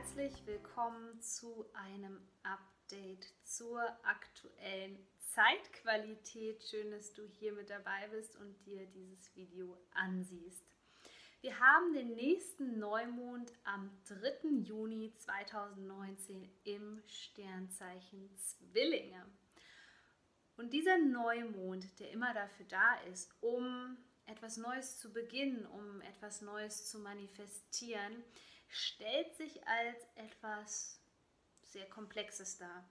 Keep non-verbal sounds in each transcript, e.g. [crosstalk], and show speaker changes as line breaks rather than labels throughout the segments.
Herzlich willkommen zu einem Update zur aktuellen Zeitqualität. Schön, dass du hier mit dabei bist und dir dieses Video ansiehst. Wir haben den nächsten Neumond am 3. Juni 2019 im Sternzeichen Zwillinge. Und dieser Neumond, der immer dafür da ist, um etwas Neues zu beginnen, um etwas Neues zu manifestieren, stellt sich als etwas sehr Komplexes dar.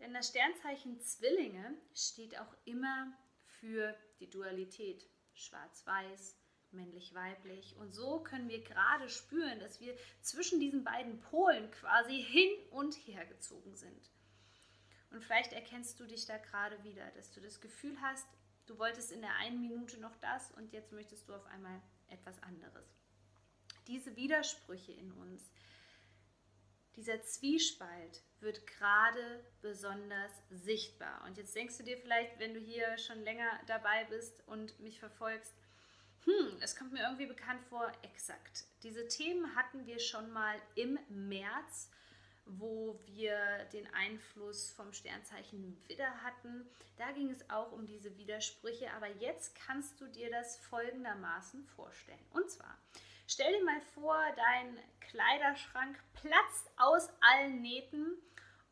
Denn das Sternzeichen Zwillinge steht auch immer für die Dualität, schwarz-weiß, männlich-weiblich. Und so können wir gerade spüren, dass wir zwischen diesen beiden Polen quasi hin und her gezogen sind. Und vielleicht erkennst du dich da gerade wieder, dass du das Gefühl hast, du wolltest in der einen Minute noch das und jetzt möchtest du auf einmal etwas anderes diese Widersprüche in uns, dieser Zwiespalt wird gerade besonders sichtbar. Und jetzt denkst du dir vielleicht, wenn du hier schon länger dabei bist und mich verfolgst, hm, es kommt mir irgendwie bekannt vor, exakt. Diese Themen hatten wir schon mal im März, wo wir den Einfluss vom Sternzeichen Widder hatten. Da ging es auch um diese Widersprüche, aber jetzt kannst du dir das folgendermaßen vorstellen. Und zwar, Stell dir mal vor, dein Kleiderschrank platzt aus allen Nähten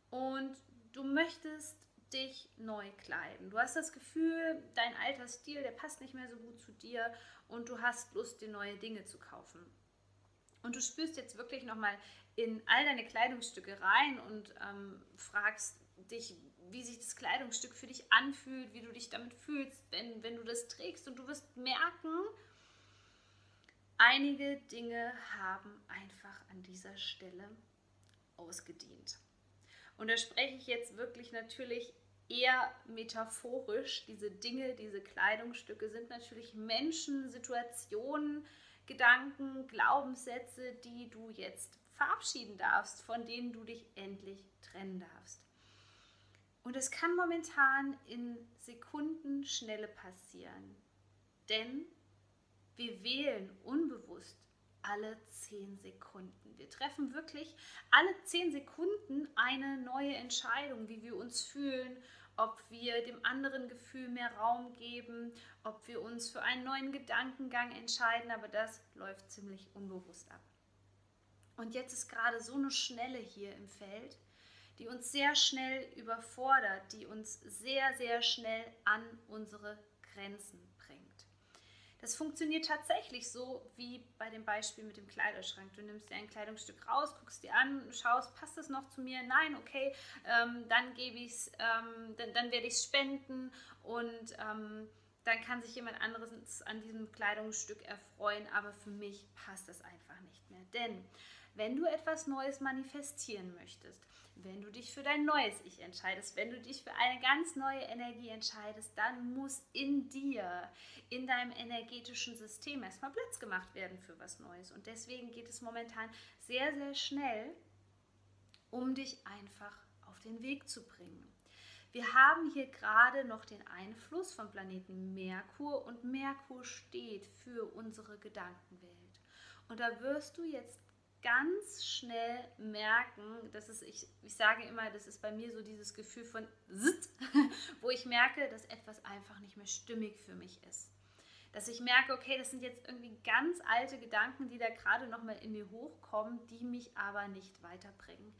und du möchtest dich neu kleiden. Du hast das Gefühl, dein alter Stil, der passt nicht mehr so gut zu dir und du hast Lust, dir neue Dinge zu kaufen. Und du spürst jetzt wirklich nochmal in all deine Kleidungsstücke rein und ähm, fragst dich, wie sich das Kleidungsstück für dich anfühlt, wie du dich damit fühlst, wenn, wenn du das trägst. Und du wirst merken, Einige Dinge haben einfach an dieser Stelle ausgedient. Und da spreche ich jetzt wirklich natürlich eher metaphorisch. Diese Dinge, diese Kleidungsstücke sind natürlich Menschen, Situationen, Gedanken, Glaubenssätze, die du jetzt verabschieden darfst, von denen du dich endlich trennen darfst. Und es kann momentan in Sekundenschnelle passieren. Denn wir wählen unbewusst alle zehn Sekunden. Wir treffen wirklich alle zehn Sekunden eine neue Entscheidung, wie wir uns fühlen, ob wir dem anderen Gefühl mehr Raum geben, ob wir uns für einen neuen Gedankengang entscheiden, aber das läuft ziemlich unbewusst ab. Und jetzt ist gerade so eine Schnelle hier im Feld, die uns sehr schnell überfordert, die uns sehr, sehr schnell an unsere Grenzen das funktioniert tatsächlich so wie bei dem Beispiel mit dem Kleiderschrank. Du nimmst dir ein Kleidungsstück raus, guckst dir an, schaust, passt es noch zu mir? Nein, okay, ähm, dann gebe ich es, ähm, dann, dann werde ich es spenden und ähm, dann kann sich jemand anderes an diesem Kleidungsstück erfreuen, aber für mich passt das einfach nicht mehr. Denn wenn du etwas Neues manifestieren möchtest, wenn du dich für dein neues Ich entscheidest, wenn du dich für eine ganz neue Energie entscheidest, dann muss in dir, in deinem energetischen System erstmal Platz gemacht werden für was Neues. Und deswegen geht es momentan sehr, sehr schnell, um dich einfach auf den Weg zu bringen. Wir haben hier gerade noch den Einfluss vom Planeten Merkur und Merkur steht für unsere Gedankenwelt. Und da wirst du jetzt ganz schnell merken, dass es, ich, ich sage immer, das ist bei mir so dieses Gefühl von Zitt, [laughs] wo ich merke, dass etwas einfach nicht mehr stimmig für mich ist. Dass ich merke, okay, das sind jetzt irgendwie ganz alte Gedanken, die da gerade nochmal in mir hochkommen, die mich aber nicht weiterbringen.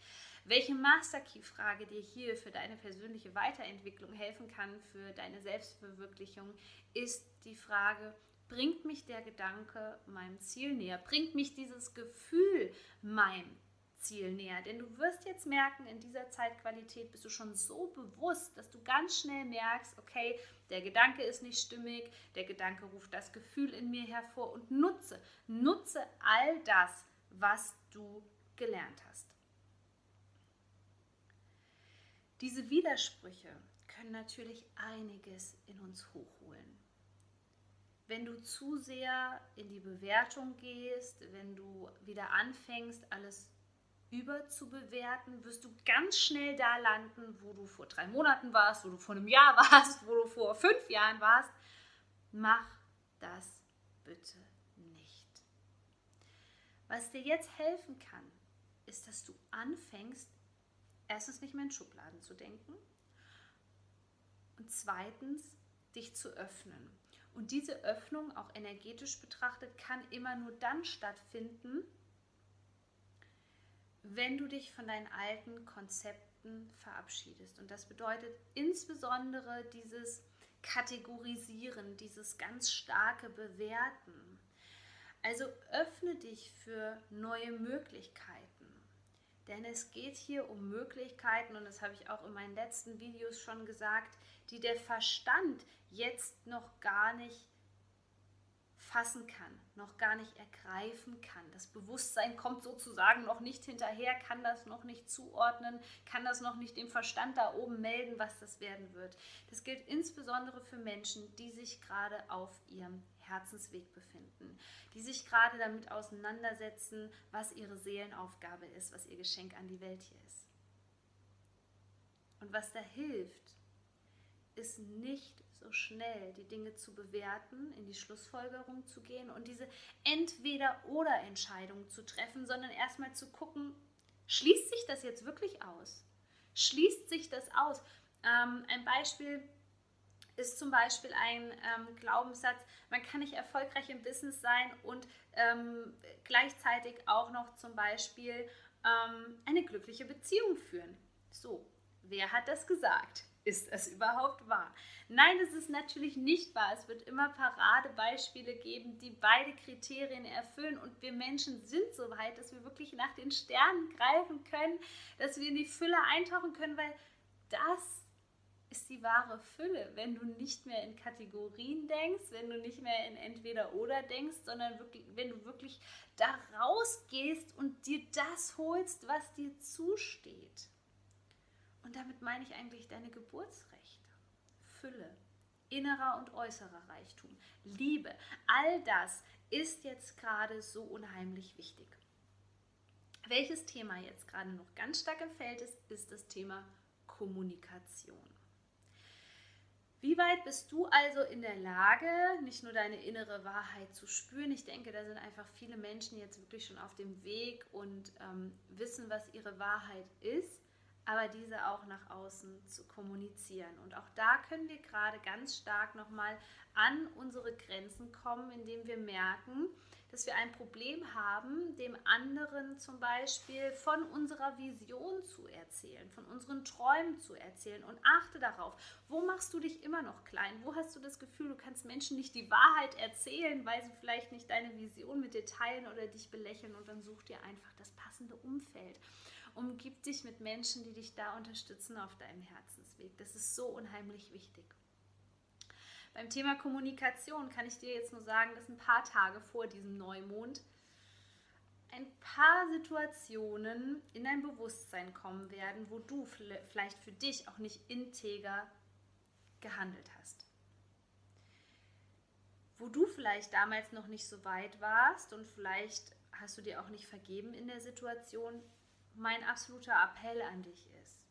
Welche Master Key Frage dir hier für deine persönliche Weiterentwicklung helfen kann, für deine Selbstverwirklichung, ist die Frage, bringt mich der Gedanke meinem Ziel näher, bringt mich dieses Gefühl meinem Ziel näher. Denn du wirst jetzt merken, in dieser Zeitqualität bist du schon so bewusst, dass du ganz schnell merkst, okay, der Gedanke ist nicht stimmig, der Gedanke ruft das Gefühl in mir hervor und nutze, nutze all das, was du gelernt hast. Diese Widersprüche können natürlich einiges in uns hochholen. Wenn du zu sehr in die Bewertung gehst, wenn du wieder anfängst, alles überzubewerten, wirst du ganz schnell da landen, wo du vor drei Monaten warst, wo du vor einem Jahr [laughs] warst, wo du vor fünf Jahren warst. Mach das bitte nicht. Was dir jetzt helfen kann, ist, dass du anfängst, erstens nicht mehr in Schubladen zu denken und zweitens dich zu öffnen. Und diese Öffnung, auch energetisch betrachtet, kann immer nur dann stattfinden, wenn du dich von deinen alten Konzepten verabschiedest. Und das bedeutet insbesondere dieses Kategorisieren, dieses ganz starke Bewerten. Also öffne dich für neue Möglichkeiten. Denn es geht hier um Möglichkeiten, und das habe ich auch in meinen letzten Videos schon gesagt, die der Verstand jetzt noch gar nicht fassen kann, noch gar nicht ergreifen kann. Das Bewusstsein kommt sozusagen noch nicht hinterher, kann das noch nicht zuordnen, kann das noch nicht dem Verstand da oben melden, was das werden wird. Das gilt insbesondere für Menschen, die sich gerade auf ihrem Herzensweg befinden, die sich gerade damit auseinandersetzen, was ihre Seelenaufgabe ist, was ihr Geschenk an die Welt hier ist. Und was da hilft, ist nicht so schnell die Dinge zu bewerten, in die Schlussfolgerung zu gehen und diese Entweder-oder-Entscheidung zu treffen, sondern erstmal zu gucken, schließt sich das jetzt wirklich aus? Schließt sich das aus? Ähm, ein Beispiel ist zum Beispiel ein ähm, Glaubenssatz, man kann nicht erfolgreich im Business sein und ähm, gleichzeitig auch noch zum Beispiel ähm, eine glückliche Beziehung führen. So, wer hat das gesagt? Ist es überhaupt wahr? Nein, es ist natürlich nicht wahr. Es wird immer Paradebeispiele geben, die beide Kriterien erfüllen. Und wir Menschen sind so weit, dass wir wirklich nach den Sternen greifen können, dass wir in die Fülle eintauchen können, weil das ist die wahre Fülle, wenn du nicht mehr in Kategorien denkst, wenn du nicht mehr in entweder oder denkst, sondern wirklich, wenn du wirklich da rausgehst und dir das holst, was dir zusteht. Und damit meine ich eigentlich deine Geburtsrechte, Fülle, innerer und äußerer Reichtum, Liebe. All das ist jetzt gerade so unheimlich wichtig. Welches Thema jetzt gerade noch ganz stark im Feld ist, ist das Thema Kommunikation. Wie weit bist du also in der Lage, nicht nur deine innere Wahrheit zu spüren? Ich denke, da sind einfach viele Menschen jetzt wirklich schon auf dem Weg und ähm, wissen, was ihre Wahrheit ist aber diese auch nach außen zu kommunizieren. Und auch da können wir gerade ganz stark nochmal an unsere Grenzen kommen, indem wir merken, dass wir ein Problem haben, dem anderen zum Beispiel von unserer Vision zu erzählen, von unseren Träumen zu erzählen. Und achte darauf, wo machst du dich immer noch klein? Wo hast du das Gefühl, du kannst Menschen nicht die Wahrheit erzählen, weil sie vielleicht nicht deine Vision mit dir teilen oder dich belächeln und dann such dir einfach das passende Umfeld. Umgib dich mit Menschen, die dich da unterstützen auf deinem Herzensweg. Das ist so unheimlich wichtig. Beim Thema Kommunikation kann ich dir jetzt nur sagen, dass ein paar Tage vor diesem Neumond ein paar Situationen in dein Bewusstsein kommen werden, wo du vielleicht für dich auch nicht integer gehandelt hast. Wo du vielleicht damals noch nicht so weit warst und vielleicht hast du dir auch nicht vergeben in der Situation, mein absoluter Appell an dich ist,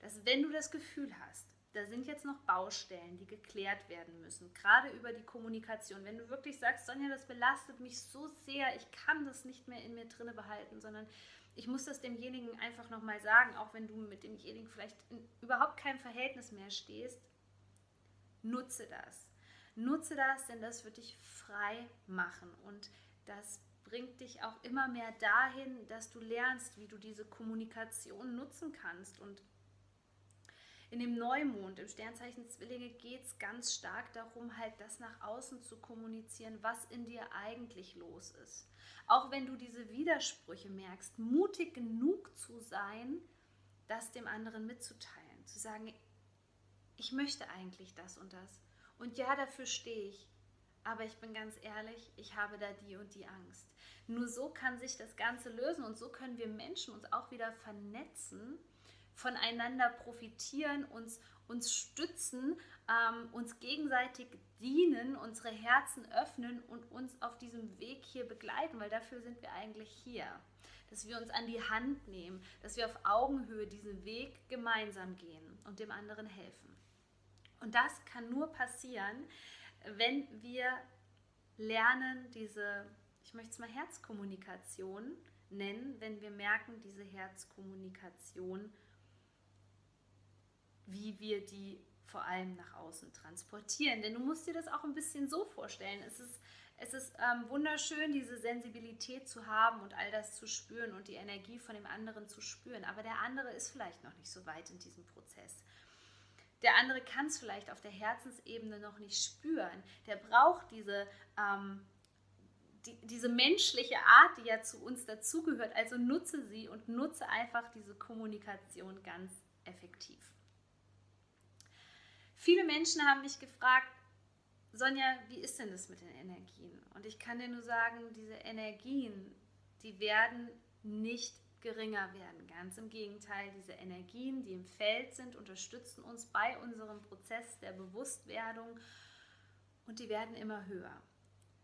dass wenn du das Gefühl hast, da sind jetzt noch Baustellen, die geklärt werden müssen, gerade über die Kommunikation. Wenn du wirklich sagst, Sonja, das belastet mich so sehr, ich kann das nicht mehr in mir drinne behalten, sondern ich muss das demjenigen einfach nochmal sagen, auch wenn du mit demjenigen vielleicht in überhaupt keinem Verhältnis mehr stehst, nutze das. Nutze das, denn das wird dich frei machen und das bringt dich auch immer mehr dahin, dass du lernst, wie du diese Kommunikation nutzen kannst. Und in dem Neumond, im Sternzeichen Zwillinge, geht es ganz stark darum, halt das nach außen zu kommunizieren, was in dir eigentlich los ist. Auch wenn du diese Widersprüche merkst, mutig genug zu sein, das dem anderen mitzuteilen. Zu sagen, ich möchte eigentlich das und das. Und ja, dafür stehe ich. Aber ich bin ganz ehrlich, ich habe da die und die Angst. Nur so kann sich das Ganze lösen und so können wir Menschen uns auch wieder vernetzen voneinander profitieren, uns, uns stützen, ähm, uns gegenseitig dienen, unsere Herzen öffnen und uns auf diesem Weg hier begleiten, weil dafür sind wir eigentlich hier. Dass wir uns an die Hand nehmen, dass wir auf Augenhöhe diesen Weg gemeinsam gehen und dem anderen helfen. Und das kann nur passieren, wenn wir lernen, diese, ich möchte es mal Herzkommunikation nennen, wenn wir merken, diese Herzkommunikation, wie wir die vor allem nach außen transportieren. Denn du musst dir das auch ein bisschen so vorstellen. Es ist, es ist ähm, wunderschön, diese Sensibilität zu haben und all das zu spüren und die Energie von dem anderen zu spüren. Aber der andere ist vielleicht noch nicht so weit in diesem Prozess. Der andere kann es vielleicht auf der Herzensebene noch nicht spüren. Der braucht diese, ähm, die, diese menschliche Art, die ja zu uns dazugehört. Also nutze sie und nutze einfach diese Kommunikation ganz effektiv. Viele Menschen haben mich gefragt, Sonja, wie ist denn das mit den Energien? Und ich kann dir nur sagen, diese Energien, die werden nicht geringer werden. Ganz im Gegenteil, diese Energien, die im Feld sind, unterstützen uns bei unserem Prozess der Bewusstwerdung und die werden immer höher.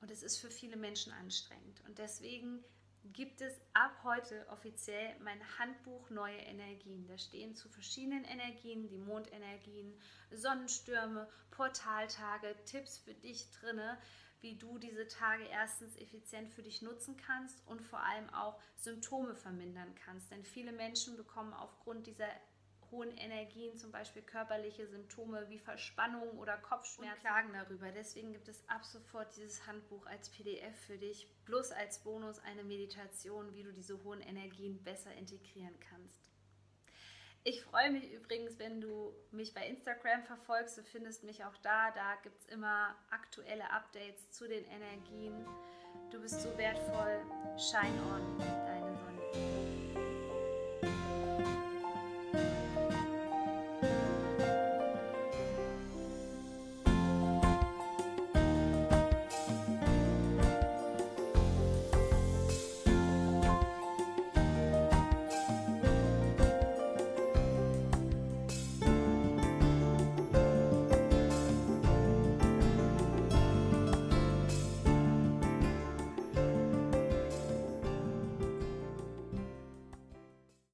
Und es ist für viele Menschen anstrengend. Und deswegen gibt es ab heute offiziell mein Handbuch Neue Energien. Da stehen zu verschiedenen Energien, die Mondenergien, Sonnenstürme, Portaltage, Tipps für dich drinne, wie du diese Tage erstens effizient für dich nutzen kannst und vor allem auch Symptome vermindern kannst. Denn viele Menschen bekommen aufgrund dieser hohen Energien zum Beispiel körperliche Symptome wie Verspannung oder Kopfschmerzen und klagen darüber. Deswegen gibt es ab sofort dieses Handbuch als PDF für dich, plus als Bonus eine Meditation, wie du diese hohen Energien besser integrieren kannst. Ich freue mich übrigens, wenn du mich bei Instagram verfolgst. Du findest mich auch da. Da gibt es immer aktuelle Updates zu den Energien. Du bist so wertvoll. Shine on.